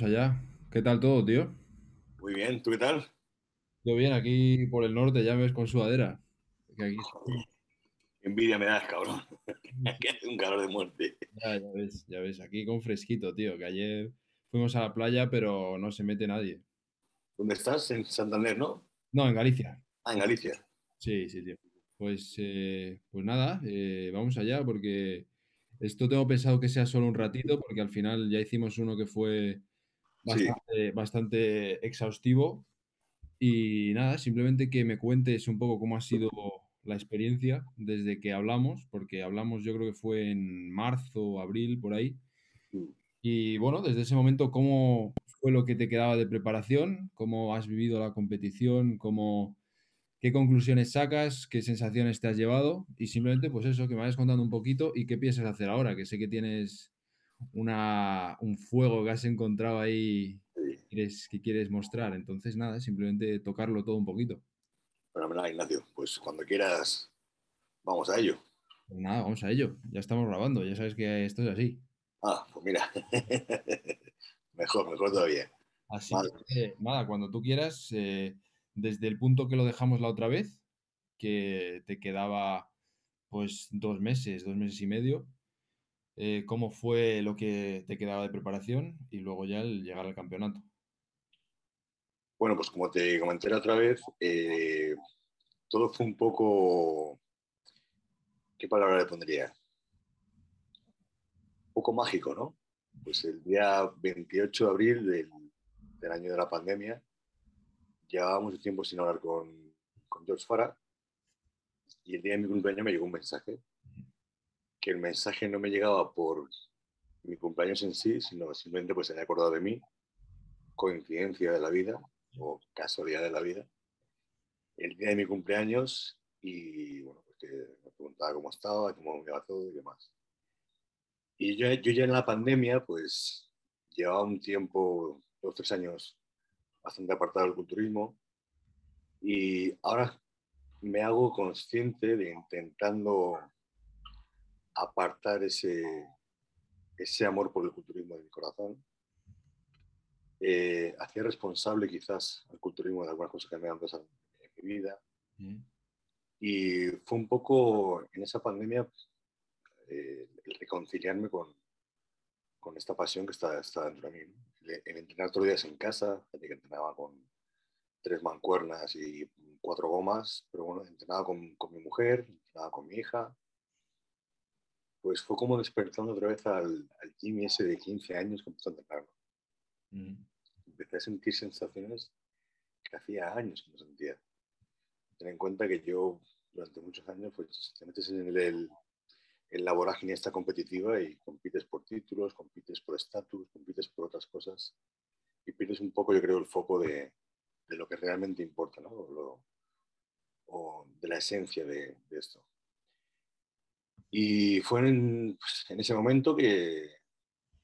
vamos allá. ¿Qué tal todo, tío? Muy bien, ¿tú qué tal? Yo bien, aquí por el norte, ya me ves con sudadera. Que aquí envidia me das, cabrón. Que hace un calor de muerte. ya, ya ves, ya ves, aquí con fresquito, tío. Que ayer fuimos a la playa, pero no se mete nadie. ¿Dónde estás? En Santander, ¿no? No, en Galicia. Ah, en Galicia. Sí, sí, tío. Pues, eh, pues nada, eh, vamos allá, porque esto tengo pensado que sea solo un ratito, porque al final ya hicimos uno que fue Sí, bastante, bastante exhaustivo. Y nada, simplemente que me cuentes un poco cómo ha sido la experiencia desde que hablamos, porque hablamos yo creo que fue en marzo, abril, por ahí. Y bueno, desde ese momento, ¿cómo fue lo que te quedaba de preparación? ¿Cómo has vivido la competición? ¿Cómo, qué conclusiones sacas? ¿Qué sensaciones te has llevado? Y simplemente, pues eso, que me vayas contando un poquito y qué piensas hacer ahora, que sé que tienes una, un fuego que has encontrado ahí que quieres, que quieres mostrar. Entonces, nada, simplemente tocarlo todo un poquito. Fenomenal, Ignacio. Pues cuando quieras, vamos a ello. Pues nada, vamos a ello. Ya estamos grabando, ya sabes que esto es así. Ah, pues mira. Mejor, mejor todavía. Así Vale. nada, cuando tú quieras, eh, desde el punto que lo dejamos la otra vez, que te quedaba pues dos meses, dos meses y medio, eh, cómo fue lo que te quedaba de preparación y luego ya el llegar al campeonato. Bueno, pues como te comenté otra vez, eh, todo fue un poco, ¿qué palabra le pondría? Un poco mágico, ¿no? Pues el día 28 de abril del, año de la pandemia, llevaba mucho tiempo sin hablar con, con George Farah y el día de mi cumpleaños me llegó un mensaje, que el mensaje no me llegaba por mi cumpleaños en sí, sino simplemente pues se había acordado de mí, coincidencia de la vida o casualidad de la vida, el día de mi cumpleaños y bueno, pues que me preguntaba cómo estaba, cómo me iba todo y demás. Y yo, yo ya en la pandemia pues llevaba un tiempo, dos, tres años bastante apartado del culturismo y ahora me hago consciente de intentando apartar ese, ese amor por el culturismo de mi corazón. Eh, hacía responsable quizás al culturismo de algunas cosas que me han pasado en mi vida. Mm, Y fue un poco en esa pandemia eh, el reconciliarme con, con, esta pasión que está, está dentro de mí. El, el, entrenar todos los días en casa, que entrenaba con tres mancuernas y cuatro gomas, pero bueno, entrenaba con, con mi mujer, entrenaba con mi hija, pues fue como despertando otra vez al, al Jimmy ese de 15 años que empezó a entrenar. mm, Empecé a sentir sensaciones que hacía años que no sentía. Ten en cuenta que yo durante muchos años pues te metes en el, el, en la vorágine esta competitiva y compites por títulos, compites por estatus, compites por otras cosas y pierdes un poco, yo creo, el foco de, de lo que realmente importa, ¿no? O, lo, o de la esencia de, de esto. Y fue en, pues, en, ese momento que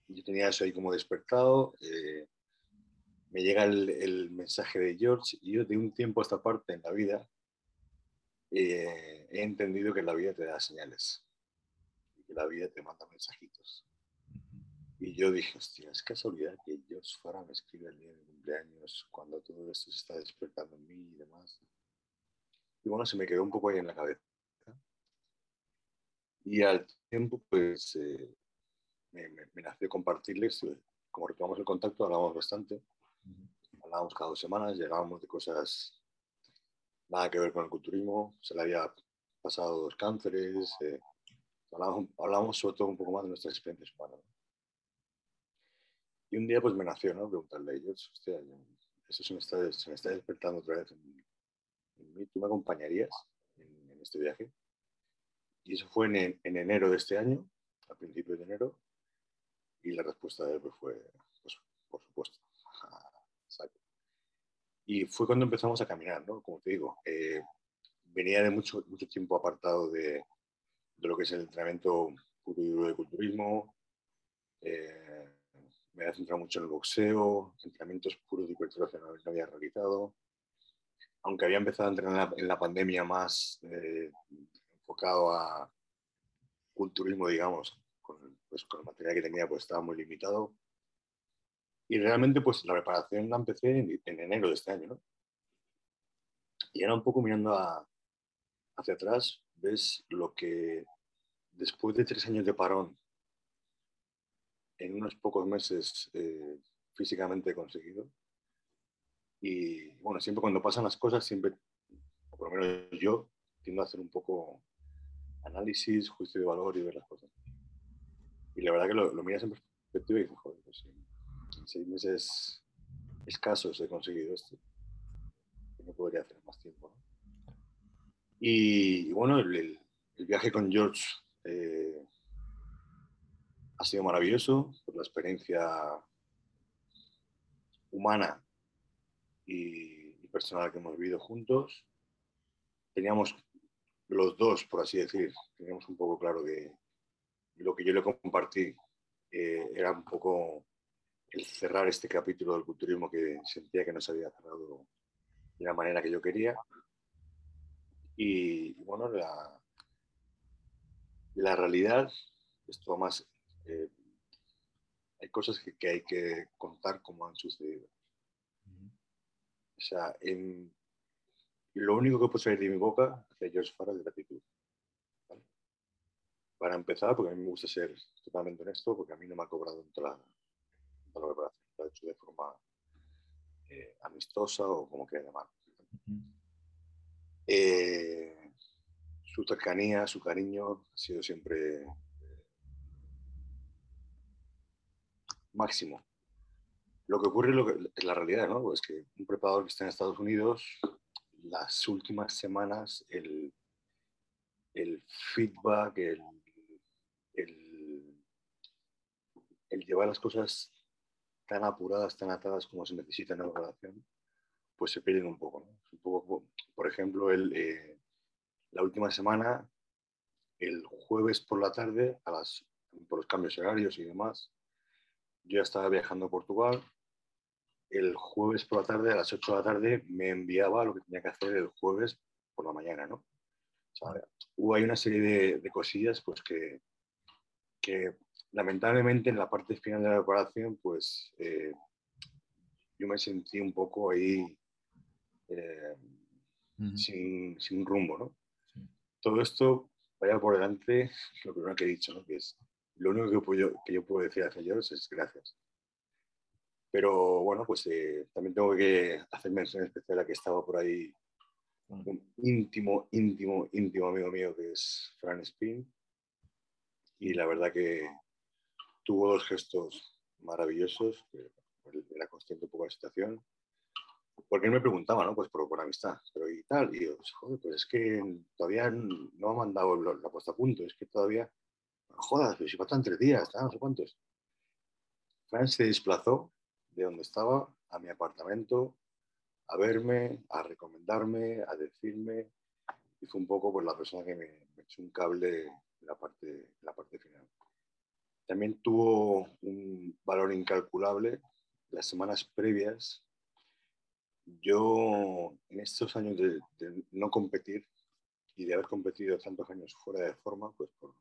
yo tenía eso ahí como despertado. Eh, me llega el, el, mensaje de George y yo de un tiempo a esta parte en la vida eh, he entendido que la vida te da señales y que la vida te manda mensajitos. Y yo dije, hostia, es casualidad que George Farah me escribe el día de mi cumpleaños cuando todo esto se está despertando en mí y demás. Y bueno, se me quedó un poco ahí en la cabeza. Y al tiempo, pues, eh, me, me, me, nació compartirles, como retomamos el contacto, hablábamos bastante, hablábamos cada dos semanas, llegábamos de cosas nada que ver con el culturismo, se le había pasado dos cánceres, eh, hablábamos, hablábamos, sobre todo un poco más de nuestras experiencias humanas. ¿no? Y un día pues me nació, ¿no? Preguntarle a ellos, hostia, eso se me está, se me está despertando otra vez en, en mí, ¿tú me acompañarías en, en este viaje? Y eso fue en, en, enero de este año, a principios de enero, y la respuesta de él pues, fue, pues, por supuesto. y fue cuando empezamos a caminar, ¿no? Como te digo, eh, venía de mucho, mucho tiempo apartado de, de, lo que es el entrenamiento puro y duro de culturismo. Eh, me había centrado mucho en el boxeo, entrenamientos puros de hipertrofia no, no había realizado. Aunque había empezado a entrenar en la, en la pandemia más eh, enfocado a culturismo, digamos, con, pues, con el material que tenía pues estaba muy limitado. Y realmente, pues la preparación la empecé en, enero de este año, ¿no? Y era un poco mirando hacia atrás, ves lo que después de tres años de parón, en unos pocos meses eh, físicamente he conseguido. Y bueno, siempre cuando pasan las cosas, siempre, por lo menos yo, tiendo a hacer un poco análisis, juicio de valor y ver las cosas. Y la verdad que lo, miras en perspectiva y dices, joder, pues en seis meses escasos he conseguido esto. No podría hacer más tiempo. Y, bueno, el, viaje con George eh, ha sido maravilloso por la experiencia humana y, y personal que hemos vivido juntos. Teníamos los dos, por así decir, teníamos un poco claro que lo que yo le compartí eh, era un poco el cerrar este capítulo del culturismo que sentía que no se había cerrado de la manera que yo quería. Y, bueno, la, la realidad, esto más, eh, hay cosas que, que, hay que contar como han sucedido. O sea, en, lo único que puede salir de mi boca hacia George Farah es gratitud. Para empezar, porque a mí me gusta ser totalmente honesto, porque a mí no me ha cobrado en toda la, preparación, lo ha hecho de forma eh, amistosa o como quiera llamar. Eh, su cercanía, su cariño ha sido siempre máximo. Lo que ocurre lo es la realidad, ¿no? Es que un preparador que está en Estados Unidos las últimas semanas el, el feedback, el, el, llevar las cosas tan apuradas, tan atadas como se necesita en la relación, pues se pierden un poco. Un poco por ejemplo, el, eh, la última semana, el jueves por la tarde, a las, por los cambios horarios y demás, yo ya estaba viajando a Portugal el jueves por la tarde, a las 8 de la tarde, me enviaba lo que tenía que hacer el jueves por la mañana, ¿no? hubo ahí una serie de, cosillas pues que, que, lamentablemente en la parte final de la preparación pues eh, yo me sentí un poco ahí eh, sin, sin, rumbo, ¿no? Todo esto, vaya por delante, lo primero que he dicho, ¿no? Que es lo único que, puedo, que yo puedo decir a ellos es gracias. Pero bueno, pues eh, también tengo que hacer mención especial a que estaba por ahí un íntimo, íntimo, íntimo amigo mío que es Fran Spin. Y la verdad que tuvo dos gestos maravillosos, que era consciente un poco de la situación. Porque él me preguntaba, ¿no? Pues por, por amistad, pero y tal. Y yo, pues, joder, pues es que todavía no ha mandado la, puesta a punto, es que todavía, jodas, pero si faltan tres días, no sé cuántos. Fran se desplazó de donde estaba a mi apartamento a verme, a recomendarme, a decirme. Y fue un poco pues, la persona que me, echó un cable en la parte, la parte final. También tuvo un valor incalculable las semanas previas. Yo, en estos años de, no competir y de haber competido tantos años fuera de forma, pues por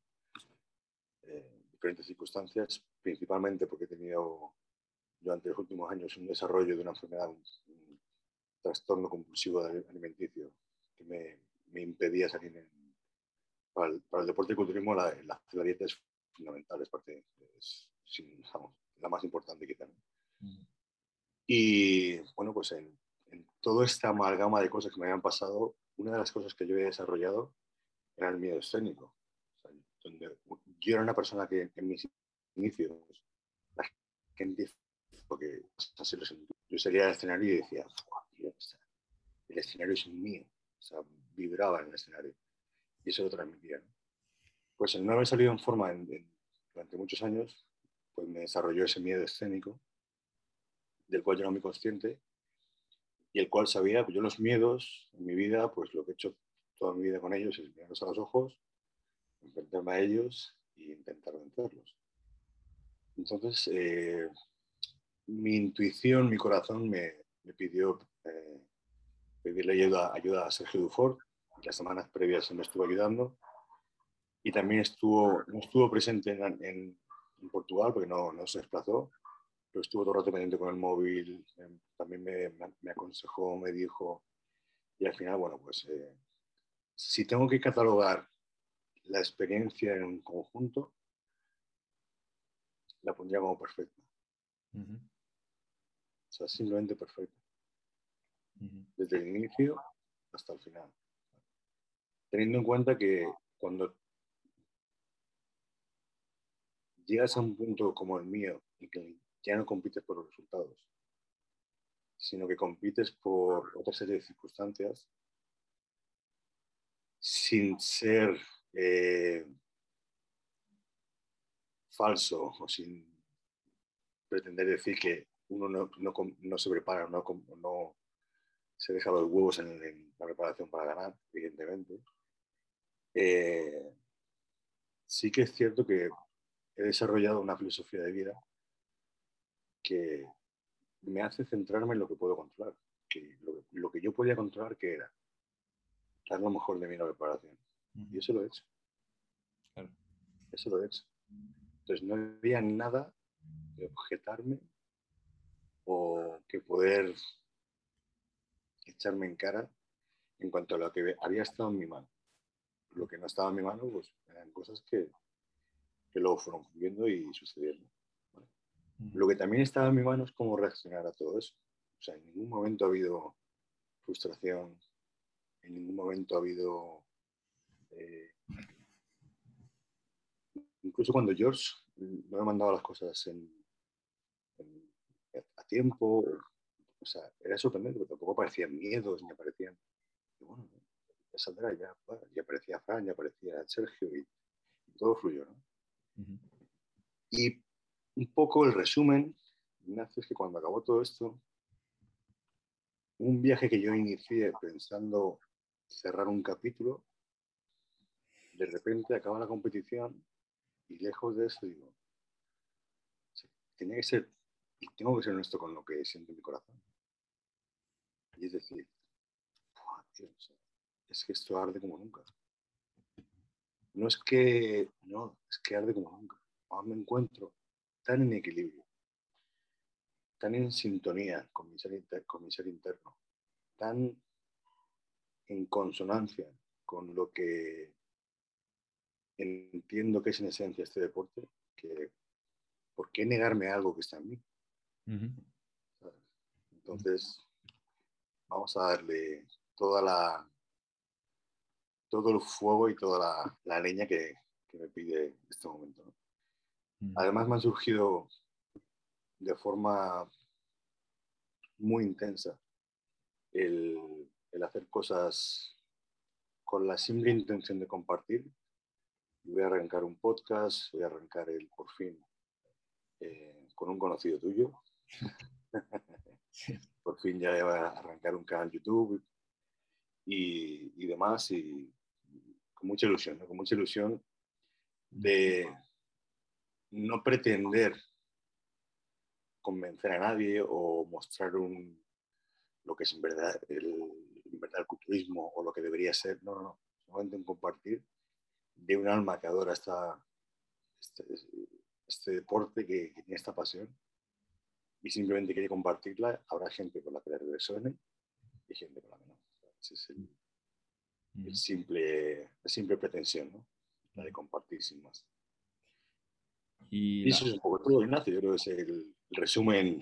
eh, diferentes circunstancias, principalmente porque he tenido durante los últimos años un desarrollo de una enfermedad, un, trastorno compulsivo alimenticio que me, me impedía salir en, para, el, para, el, deporte y culturismo la, la, dieta es fundamental, es parte, es, la más importante quizá. Mm. Y bueno, pues en, en, toda esta amalgama de cosas que me habían pasado, una de las cosas que yo he desarrollado era el miedo escénico. O sea, donde yo era una persona que en mis inicios la gente porque yo salía al escenario y decía, el escenario es mío, o sea, vibraba en el escenario y eso lo transmitía. Pues el no haber salido en forma durante muchos años, pues me desarrolló ese miedo escénico, del cual yo era muy consciente y el cual sabía, pues yo los miedos en mi vida, pues lo que he hecho toda mi vida con ellos es mirarlos a los ojos, enfrentarme a ellos e intentar vencerlos. Entonces, eh, mi intuición, mi corazón me, pidió eh, pedirle ayuda, ayuda, a Sergio Dufort. Las semanas previas me estuvo ayudando. Y también estuvo, no estuvo presente en, Portugal porque no, no, se desplazó, pero estuvo todo el rato pendiente con el móvil, em, también me, me aconsejó, me dijo, y al final, bueno, pues eh, si tengo que catalogar la experiencia en un conjunto, la pondría como perfecta. O sea, simplemente perfecta. Desde el inicio hasta el final. Teniendo en cuenta que cuando llegas a un punto como el mío y que ya no compites por los resultados, sino que compites por otra serie de circunstancias, sin ser eh, falso o sin pretender decir que uno no, no, no se prepara, no, no, se deja los huevos en, la preparación para ganar, evidentemente. Eh, sí que es cierto que he desarrollado una filosofía de vida que me hace centrarme en lo que puedo controlar. Que lo, que yo podía controlar, que era dar lo mejor de mí en la preparación. Y eso lo he hecho. Eso lo he hecho. Entonces no había nada de objetarme o que poder echarme en cara en cuanto a lo que había estado en mi mano. Lo que no estaba en mi mano, pues eran cosas que, que luego fueron viendo y sucediendo. Lo que también estaba en mi mano es cómo reaccionar a todo eso. O sea, en ningún momento ha habido frustración, en ningún momento ha habido... Eh, incluso cuando George no me mandaba las cosas a tiempo, o sea, era sorprendente, porque tampoco aparecían miedos, ni aparecían... Y bueno, ya saldrá, ya, ya aparecía Fran, ya aparecía Sergio y, todo fluyó, ¿no? Y un poco el resumen, Ignacio, es que cuando acabó todo esto, un viaje que yo inicié pensando cerrar un capítulo, de repente acaba la competición y lejos de eso digo, tenía que ser, tengo que ser honesto con lo que siento en mi corazón. Y es decir, es que esto arde como nunca. No es que, no, es que arde como nunca. Ahora me encuentro tan en equilibrio, tan en sintonía con mi ser, con mi ser interno, tan en consonancia con lo que entiendo que es en esencia este deporte, que ¿por qué negarme algo que está en mí? Entonces, vamos a darle toda la todo el fuego y toda la, la leña que, que, me pide este momento. Además me han surgido de forma muy intensa el, hacer cosas con la simple intención de compartir. Voy a arrancar un podcast, voy a arrancar el por fin eh, con un conocido tuyo. por fin ya voy a arrancar un canal YouTube y, y demás y con mucha ilusión, con mucha ilusión de, no pretender convencer a nadie o mostrar un, lo que es en verdad el, verdad culturismo o lo que debería ser, no, no, no, solamente un compartir de un alma que adora esta, este, este deporte, que, tiene esta pasión y simplemente quiere compartirla, habrá gente con la que le resuene y gente con la que no. Esa es el, simple, la simple pretensión, ¿no? la de compartir sin más. Y, eso es un poco todo, Ignacio. Yo creo que es el, resumen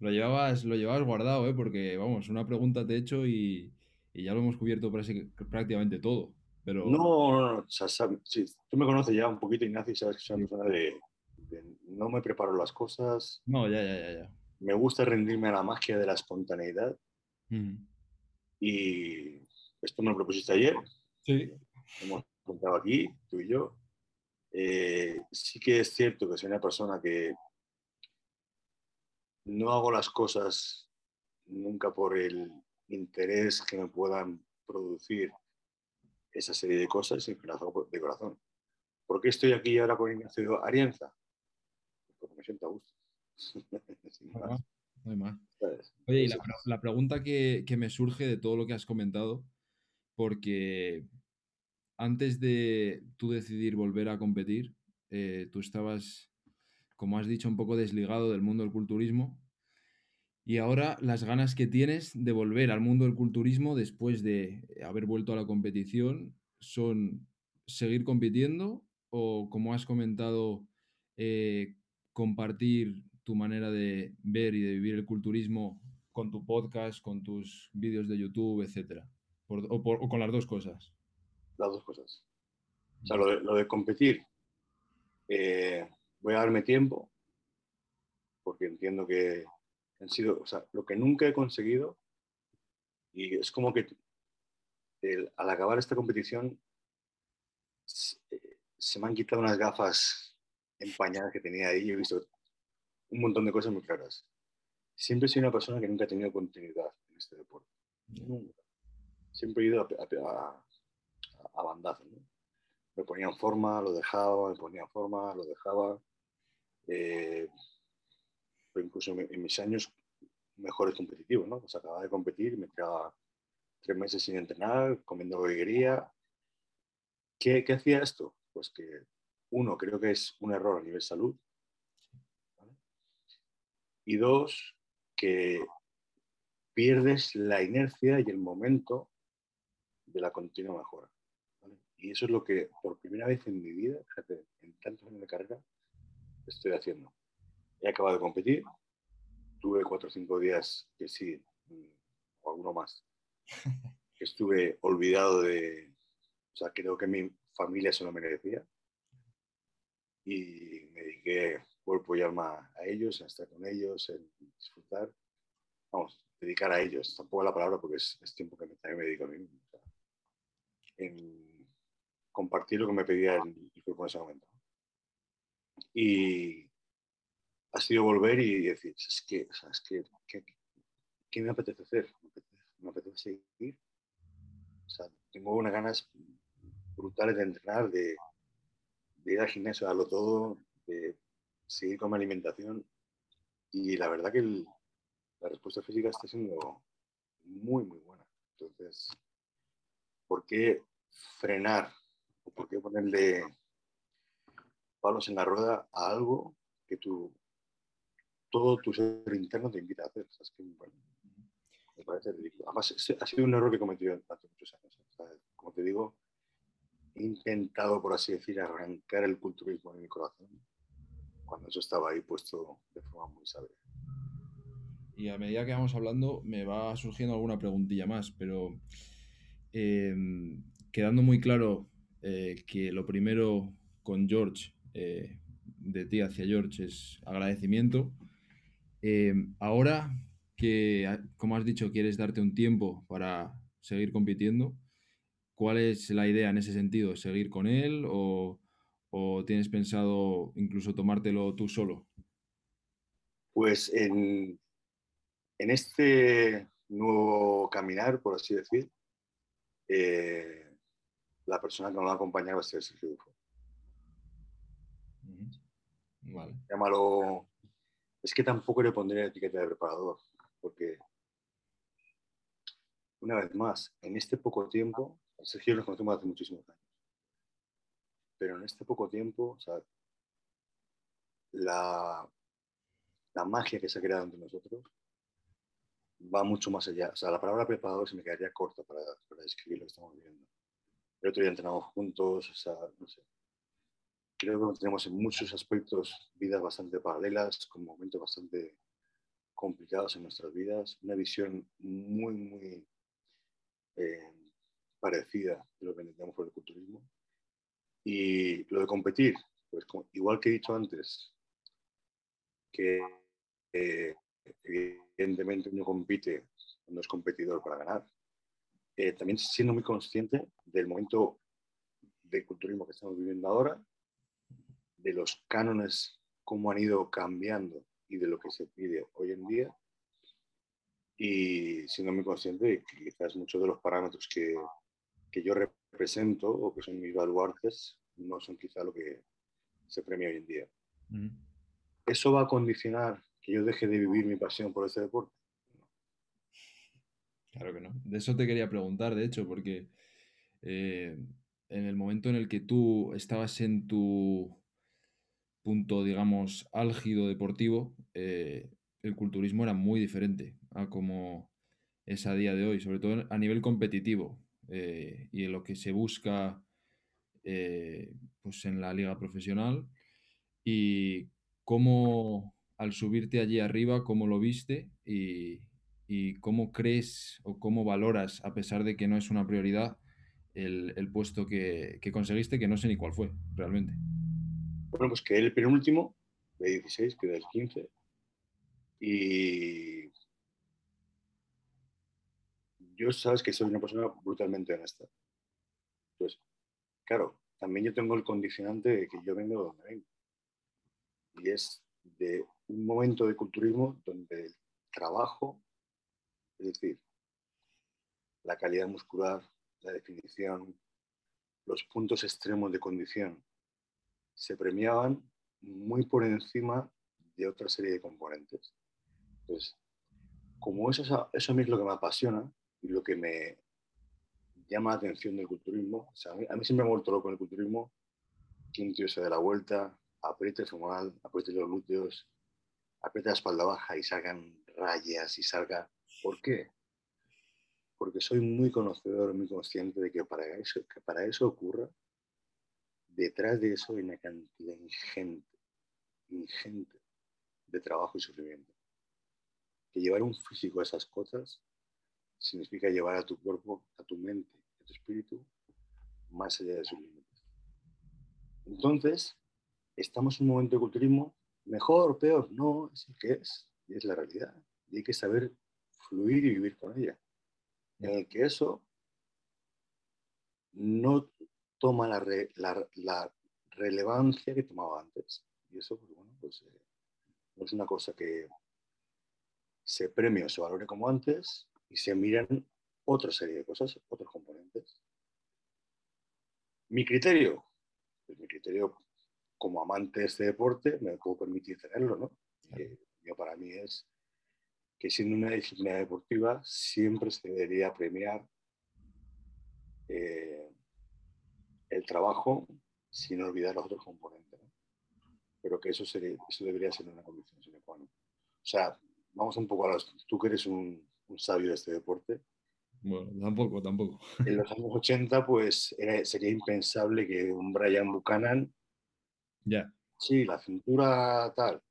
Lo llevabas, lo llevabas guardado, ¿eh? porque vamos, una pregunta te he hecho y, y ya lo hemos cubierto prácticamente todo. Pero... No, no, no. O sea, tú me conoces ya un poquito, Ignacio, y sabes que soy una persona de, no me preparo las cosas. No, ya, ya, ya, ya. Me gusta rendirme a la magia de la espontaneidad. Y esto me lo propusiste ayer. Sí. Hemos contado aquí, tú y yo. Eh, sí que es cierto que soy una persona que no hago las cosas nunca por el interés que me puedan producir esa serie de cosas, sino que las hago de corazón. ¿Por qué estoy aquí ahora con Ignacio Arienza? Siento a gusto. Oye, y la, pregunta que, que, me surge de todo lo que has comentado, porque antes de tú decidir volver a competir, eh, tú estabas como has dicho, un poco desligado del mundo del culturismo. Y ahora las ganas que tienes de volver al mundo del culturismo después de haber vuelto a la competición son seguir compitiendo o, como has comentado, eh, compartir tu manera de ver y de vivir el culturismo con tu podcast, con tus vídeos de YouTube, etcétera? o, con las dos cosas. Las dos cosas. O sea, lo de, competir, eh, voy a darme tiempo, porque entiendo que han sido, o sea, lo que nunca he conseguido, y es como que al acabar esta competición eh, se, me han quitado unas gafas empañadas que tenía ahí y he visto un montón de cosas muy claras. Siempre he sido una persona que nunca ha tenido continuidad en este deporte. Nunca. Siempre he ido a, a, bandazo. Me ponía en forma, lo dejaba, me ponía en forma, lo dejaba. Eh, incluso en mis años mejores competitivos, ¿no? Pues acababa de competir, me quedaba tres meses sin entrenar, comiendo lo que quería. ¿Qué, ¿Qué, hacía esto? Pues que, uno, creo que es un error a nivel salud. Y dos, que pierdes la inercia y el momento de la continua mejora. Y eso es lo que por primera vez en mi vida, fíjate, en tantos años de carrera, estoy haciendo. He acabado de competir, tuve cuatro o cinco días que sí, mm, o alguno más, que estuve olvidado de, o sea, creo que mi familia se lo merecía. Y me dediqué cuerpo y alma a ellos, a estar con ellos, a disfrutar. Vamos, dedicar a ellos, tampoco la palabra porque es, tiempo que me dedico a mí en compartir lo que me pedía el, cuerpo en ese momento. Y, ha sido volver y decir, es que, es que, ¿qué, me apetece hacer? ¿Me apetece, seguir? O sea, tengo unas ganas brutales de entrenar, de, ir al gimnasio, a lo todo, de seguir con mi alimentación. Y la verdad que la respuesta física está siendo muy, muy buena. Entonces, ¿por qué frenar? ¿O por qué ponerle palos en la rueda a algo que tú todo tu ser interno te invita a hacer. me parece ridículo. Además, ha sido un error que he cometido durante muchos años. Como te digo, intentado, por así decir, arrancar el culturismo en mi corazón cuando eso estaba ahí puesto de forma muy sabia. Y a medida que vamos hablando, me va surgiendo alguna preguntilla más, pero em, quedando muy claro eh, que lo primero con George, eh, de ti hacia George, es agradecimiento. Em, ahora que, como has dicho, quieres darte un tiempo para seguir compitiendo, ¿cuál es la idea en ese sentido? ¿Seguir con él o, tienes pensado incluso tomártelo tú solo? Pues en, este nuevo caminar, por así decir, eh, la persona que me va a acompañar va a ser Sergio Dufo. Vale. Llámalo es que tampoco le pondría etiqueta de preparador, porque una vez más, en este poco tiempo, Sergio nos conocemos hace muchísimos años, pero en este poco tiempo, la, la magia que se ha creado entre nosotros va mucho más allá. O sea, la palabra preparador se me quedaría corta para, para describir lo que estamos viviendo. El otro día entrenamos juntos, o sea, creo que tenemos en muchos aspectos vidas bastante paralelas, con momentos bastante complicados en nuestras vidas, una visión muy, muy eh, parecida de lo que entendemos por el culturismo. Y lo de competir, pues igual que he dicho antes, que evidentemente uno compite no es competidor para ganar, eh, también siendo muy consciente del momento de culturismo que estamos viviendo ahora de los cánones, cómo han ido cambiando y de lo que se pide hoy en día. Y siendo muy consciente de que quizás muchos de los parámetros que, que yo represento o que son mis baluartes no son quizá lo que se premia hoy en día. ¿Eso va a condicionar que yo deje de vivir mi pasión por este deporte? Claro que no. De eso te quería preguntar, de hecho, porque eh, en el momento en el que tú estabas en tu punto, digamos, álgido deportivo, eh, el culturismo era muy diferente a como es a día de hoy, sobre todo a nivel competitivo eh, y en lo que se busca eh, pues en la liga profesional y cómo al subirte allí arriba, cómo lo viste y, cómo crees o cómo valoras, a pesar de que no es una prioridad, el, puesto que, conseguiste, que no sé ni cuál fue realmente. Bueno, pues que el penúltimo, de 16, que el 15. Y yo sabes que soy una persona brutalmente honesta. Entonces, claro, también yo tengo el condicionante de que yo vengo de donde vengo. Y es de un momento de culturismo donde el trabajo, es decir, la calidad muscular, la definición, los puntos extremos de condición, se premiaban muy por encima de otra serie de componentes. Entonces, como eso, eso a mí es lo que me apasiona y lo que me llama la atención del culturismo, a, mí, siempre me ha vuelto loco el culturismo, que un tío se da la vuelta, apriete el femoral, apriete los glúteos, apriete la espalda baja y salgan rayas y salga... ¿Por qué? Porque soy muy conocedor, muy consciente de que para eso, que para eso ocurra, detrás de eso hay una cantidad ingente, ingente de trabajo y sufrimiento. Que llevar un físico a esas cosas significa llevar a tu cuerpo, a tu mente, a tu espíritu, más allá de sus límites. Entonces, estamos en un momento de culturismo, mejor peor, no, es el que es, y es la realidad. Y hay que saber fluir y vivir con ella. En el que eso no toma la, relevancia que tomaba antes. Y eso, pues bueno, pues eh, es una cosa que se premie o se valore como antes, y se miran otra serie de cosas, otros componentes. Mi criterio, pues mi criterio como amante de este deporte, me puedo permitir tenerlo, ¿no? para mí es que siendo una disciplina deportiva siempre se debería premiar eh, el trabajo sin olvidar los otros componentes. Pero que eso, sería, eso debería ser una condición sine qua non. O sea, vamos un poco a los... Tú que eres un, un sabio de este deporte. Bueno, tampoco, tampoco. En los años 80, pues sería impensable que un Brian Buchanan. Ya. Sí, la cintura tal.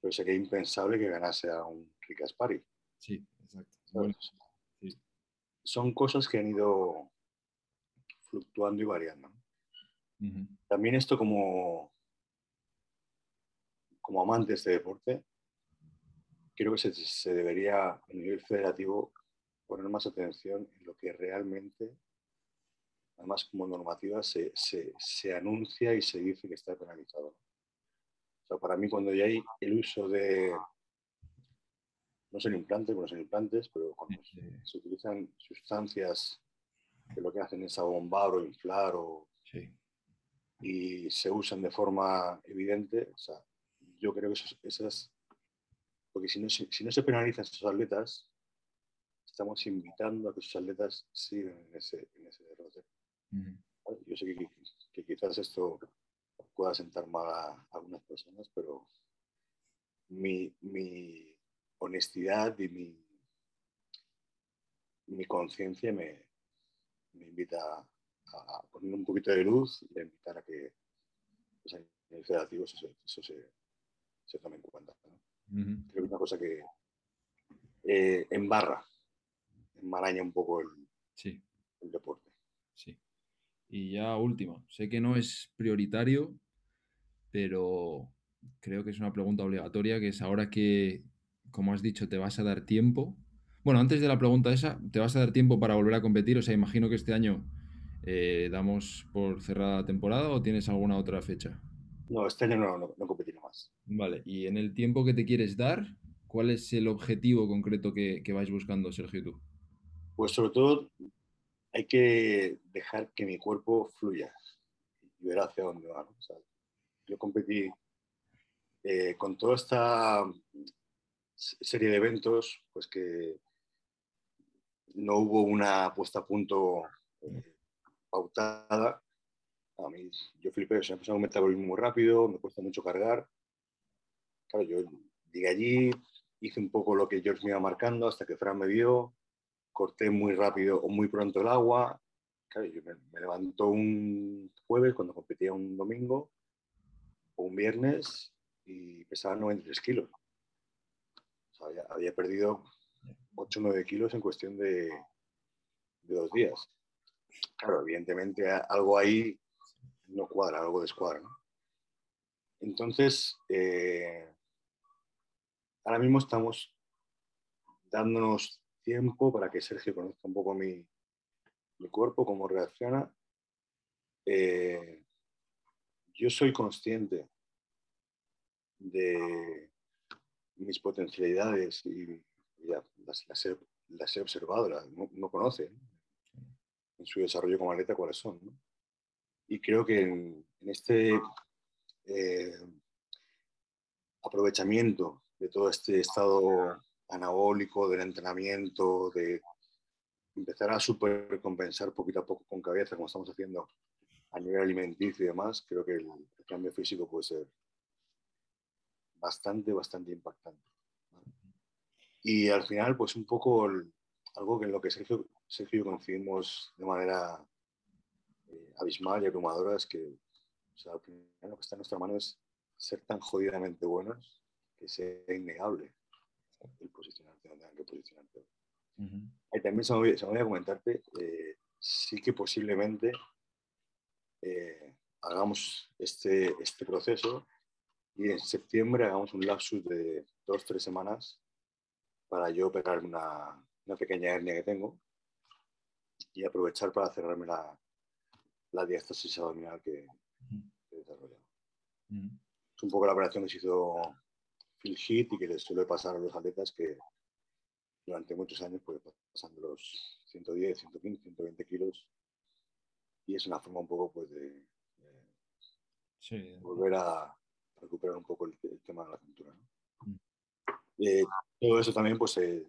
Pero sería impensable que ganase a un Rick Aspari. Sí, exacto. Son cosas que han ido fluctuando y variando. También esto como, como amante de este deporte, creo que se, debería a nivel federativo poner más atención en lo que realmente, además como normativa, se, anuncia y se dice que está penalizado. O sea, para mí cuando ya hay el uso de, no son implantes, bueno, son implantes, pero cuando se, utilizan sustancias que lo que hacen es abombar o inflar o, y se usan de forma evidente, o sea, yo creo que esas porque si no, si, no se penalizan esos atletas, estamos invitando a que esos atletas sigan en ese, en ese derrote. Yo sé que, quizás esto pueda sentar mal a algunas personas, pero mi, honestidad y mi, mi conciencia me, invita a, poner un poquito de luz y a invitar a que pues, en el federativo eso, se, se, tome en cuenta. Creo que es una cosa que eh, embarra, enmaraña un poco el, el deporte. Sí. Y ya última, sé que no es prioritario, pero creo que es una pregunta obligatoria, que es ahora que, como has dicho, te vas a dar tiempo. Bueno, antes de la pregunta esa, ¿te vas a dar tiempo para volver a competir? O sea, imagino que este año eh, damos por cerrada la temporada o tienes alguna otra fecha. No, este año no, no, no. Vale, y en el tiempo que te quieres dar, ¿cuál es el objetivo concreto que, que vais buscando, Sergio, tú? Pues sobre todo hay que dejar que mi cuerpo fluya y ver hacia dónde va. yo competí eh, con toda esta serie de eventos, pues que no hubo una puesta a punto eh, pautada A mí, yo flipé, o sea, empezó un metabolismo muy rápido, me cuesta mucho cargar. Claro, yo llegué allí, hice un poco lo que George me iba marcando hasta que Fran me vio, corté muy rápido o muy pronto el agua. Claro, yo me, me levanto un jueves cuando competía un domingo o un viernes y pesaba 93 kilos. Había, perdido 8 o 9 kilos en cuestión de, de dos días. Claro, evidentemente algo ahí no cuadra, algo descuadra. Entonces, eh, ahora mismo estamos dándonos tiempo para que Sergio conozca un poco mi, mi cuerpo, cómo reacciona. Eh, yo soy consciente de mis potencialidades y las, las, he, observado, no, no conoce en su desarrollo como atleta cuáles son. Y creo que en, en este eh, aprovechamiento de todo este estado anabólico del entrenamiento, de empezar a supercompensar poquito a poco con cabeza, como estamos haciendo a nivel alimenticio y demás, creo que el, cambio físico puede ser bastante, bastante impactante. Y al final, pues un poco algo que en lo que Sergio, Sergio y yo coincidimos de manera eh, abismal y abrumadora es que lo que está en nuestra mano es ser tan jodidamente buenos que sea innegable el posicionarte donde tengan que posicionarte. Uh -huh. También se me me olvidó comentarte, eh, sí que posiblemente eh, hagamos este, este proceso y en septiembre hagamos un lapsus de dos, tres semanas para yo pegar una, una pequeña hernia que tengo y aprovechar para cerrarme la, la diástasis abdominal que, que he desarrollado. Uh -huh. Es un poco la operación que se hizo Phil Heath y que les suele pasar a los atletas que durante muchos años pues, pasan de los 110, 115, 120 kilos y es una forma un poco pues de, de sí. volver a recuperar un poco el, el tema de la cintura. ¿no? Mm. Eh, todo eso también pues eh,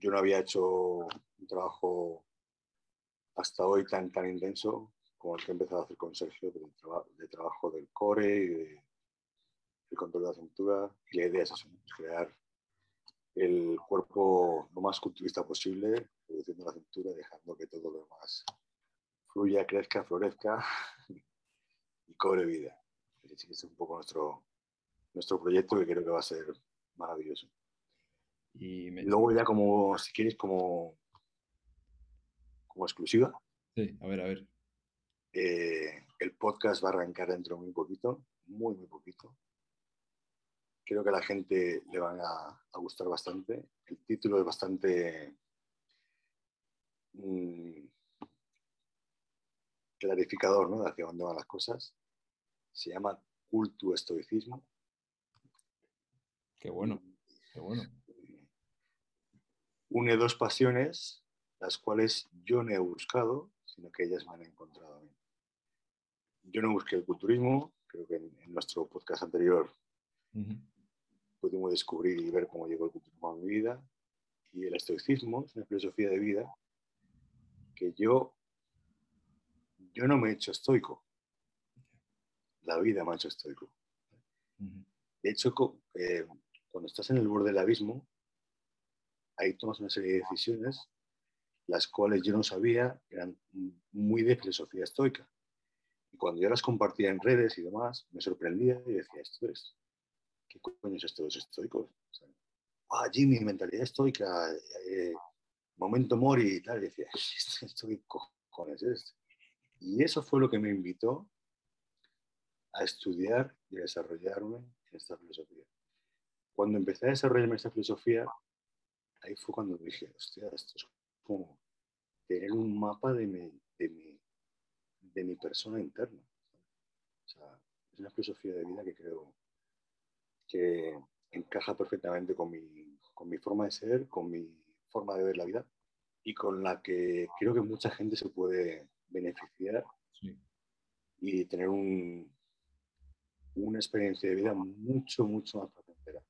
yo no había hecho un trabajo hasta hoy tan, tan intenso como el que he empezado a hacer con Sergio, de, traba, de trabajo del core y de, el control de la cintura. Y la idea es eso, crear el cuerpo lo más culturista posible, reduciendo la cintura, dejando que todo lo demás fluya, crezca, florezca y cobre vida. Ese es un poco nuestro, nuestro proyecto que creo que va a ser maravilloso. Y me... luego ya como, si quieres, como, como exclusiva. Sí, a ver, a ver. Eh, el podcast va a arrancar dentro de muy poquito, muy, muy poquito. Creo que a la gente le van a, a gustar bastante. El título es bastante mmm, clarificador ¿no? de hacia dónde van las cosas. Se llama culto estoicismo. Qué bueno, qué bueno. Une dos pasiones, las cuales yo no he buscado, sino que ellas me han encontrado a mí. Yo no busqué el culturismo, creo que en, en nuestro podcast anterior uh -huh. Pudimos descubrir y ver cómo llegó el culturismo a mi vida. Y el estoicismo es una filosofía de vida que yo, yo no me he hecho estoico. La vida me ha hecho estoico. De hecho, eh, cuando estás en el borde del abismo, ahí tomas una serie de decisiones, las cuales yo no sabía, eran muy de filosofía estoica. Y cuando yo las compartía en redes y demás, me sorprendía y decía, esto es, ¿qué coño es esto de los estoicos? O sea, ah, Jimmy, mentalidad estoica, eh, momento mori y tal. Y decía, ¿esto qué cojones es? Y eso fue lo que me invitó a estudiar y a desarrollarme en esta filosofía. Cuando empecé a desarrollarme esta filosofía, ahí fue cuando dije, hostia, esto es como tener un mapa de mi, de mi, de mi persona interna. O sea, es una filosofía de vida que creo que encaja perfectamente con mi, con mi forma de ser, con mi forma de ver la vida y con la que creo que mucha gente se puede beneficiar sí. y tener un, una experiencia de vida mucho, mucho más placentera.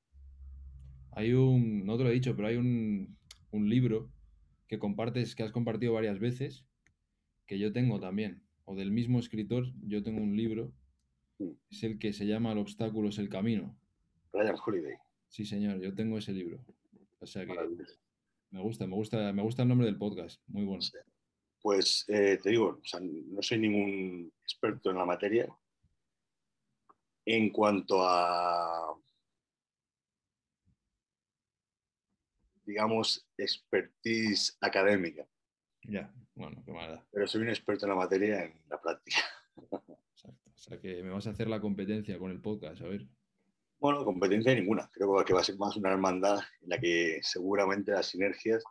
Hay un, no te lo he dicho, pero hay un, un libro que compartes, que has compartido varias veces, que yo tengo también. o del mismo escritor, yo tengo un libro, es el que se llama El obstáculo es el camino. Ryan Holiday. Sí, señor, yo tengo ese libro. O sea que me gusta, me gusta, me gusta el nombre del podcast, muy bueno. Sí. Pues eh, te digo, o sea, no soy ningún experto en la materia. En cuanto a, digamos, expertise académica, Ya, bueno, qué mala. pero soy un experto en la materia en la práctica. Exacto. O sea que me vas a hacer la competencia con el podcast, a ver. Bueno, competencia ninguna. Creo que va a ser más una hermandad en la que seguramente las sinergias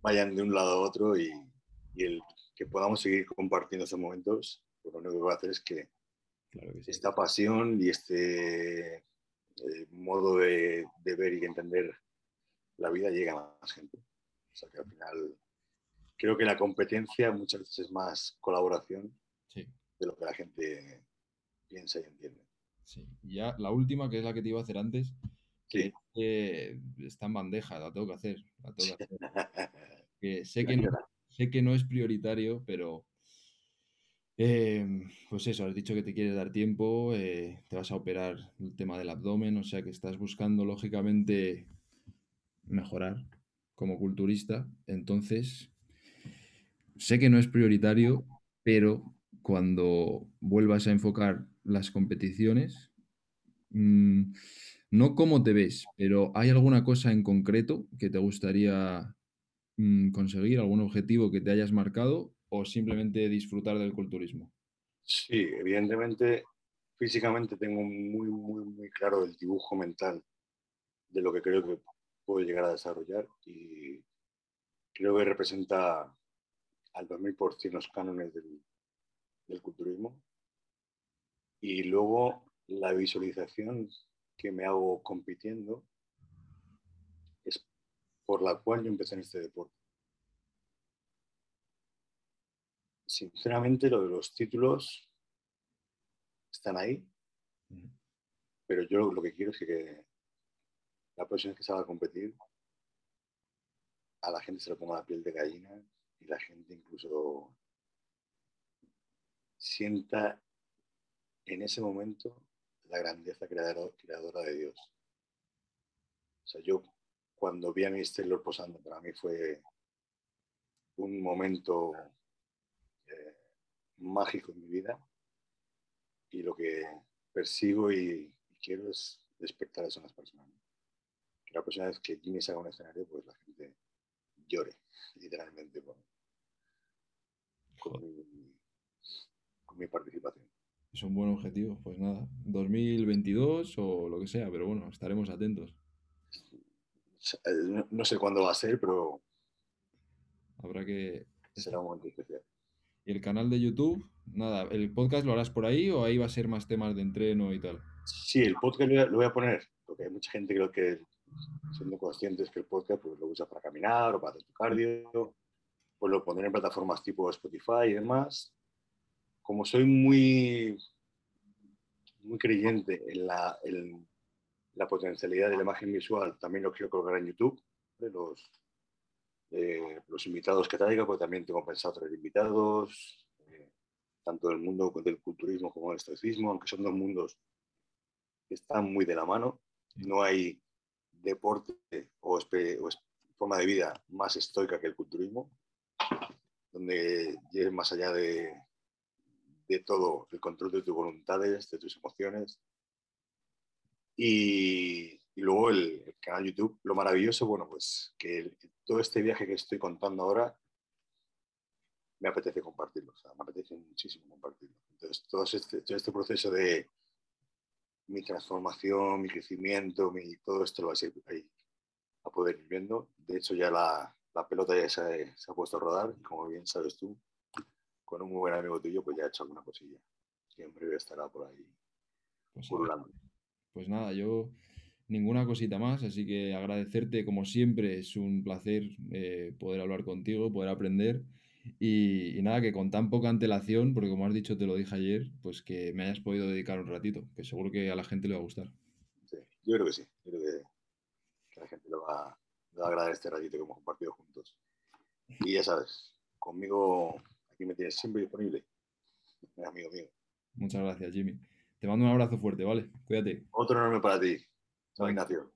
vayan de un lado a otro y, y el que podamos seguir compartiendo estos momentos, pues lo único que va a hacer es que Claro que sí. esta pasión y este eh, modo de, de ver y entender la vida llega a más gente. O sea que al final creo que la competencia muchas veces es más colaboración Sí, de lo que la gente piensa y entiende. Sí. Y ya la última, que es la que te iba a hacer antes, que Sí. está en bandeja, la tengo que hacer. La tengo que hacer. Que sé, que no, sé que no es prioritario, pero eh, pues eso, has dicho que te quieres dar tiempo, eh, te vas a operar el tema del abdomen, o sea que estás buscando lógicamente mejorar como culturista. Entonces, sé que no es prioritario, pero cuando vuelvas a enfocar las competiciones, mm, no cómo te ves, pero ¿hay alguna cosa en concreto que te gustaría mm, conseguir, algún objetivo que te hayas marcado o simplemente disfrutar del culturismo? Sí, evidentemente, físicamente tengo muy, muy, muy claro el dibujo mental de lo que creo que puedo llegar a desarrollar y creo que representa al 2000% los cánones del, del culturismo. Y luego la visualización que me hago compitiendo es por la cual yo empecé en este deporte. Sinceramente, lo de los títulos están ahí, pero yo lo que quiero es que la próxima vez que salga a competir, a la gente se le ponga la piel de gallina y la gente incluso sienta en ese momento la grandeza creadora, creadora de Dios. O sea, yo cuando vi a mi Taylor posando, para mí fue un momento eh, mágico en mi vida y lo que persigo y, y quiero es despertar a esas personas. ¿no? Que la próxima vez que Jimmy salga a un escenario, pues la gente llore, literalmente, con, con, mi, participación. Es un buen objetivo, pues nada, 2022 o lo que sea, pero bueno, estaremos atentos. Eh, No, no sé cuándo va a ser, pero Habrá que... será un momento especial. ¿Y el canal de YouTube? Nada, ¿el podcast lo harás por ahí o ahí va a ser más temas de entreno y tal? Sí, el podcast lo voy a, lo voy a poner, porque hay mucha gente creo que siendo conscientes que el podcast pues, lo usa para caminar o para hacer tu cardio, pues lo pondré en plataformas tipo Spotify y demás. Como soy muy, muy creyente en la, en la potencialidad de la imagen visual, también lo quiero colocar en YouTube. Los, eh, los invitados que traiga, pues también tengo pensado traer invitados, eh, tanto del mundo del culturismo como del estoicismo, aunque son dos mundos que están muy de la mano. No hay deporte o, forma de vida más estoica que el culturismo, donde llegues más allá de, de todo el control de tus voluntades, de tus emociones. Y, luego el, canal YouTube, lo maravilloso, bueno, pues que todo este viaje que estoy contando ahora me apetece compartirlo, o sea, me apetece muchísimo compartirlo. Entonces, todo este, todo este proceso de mi transformación, mi crecimiento, mi, todo esto lo vais a poder ir viendo. De hecho, ya la, la pelota ya se, se ha puesto a rodar como bien sabes tú, con un muy buen amigo tuyo, pues ya he hecho alguna cosilla. Breve estará por ahí Pues. Pues nada, yo ninguna cosita más, así que agradecerte como siempre, es un placer eh, poder hablar contigo, poder aprender y, y nada, que con tan poca antelación, porque como has dicho, te lo dije ayer, pues que me hayas podido dedicar un ratito, que seguro que a la gente le va a gustar. Sí, yo creo que sí. Yo creo que, que la gente le va, le va a agradar este ratito que hemos compartido juntos. Y ya sabes, conmigo aquí me tienes siempre disponible. amigo mío. Muchas gracias, Jimmy. Te mando un abrazo fuerte, ¿vale? Cuídate. Otro enorme para ti. Chao, Ignacio.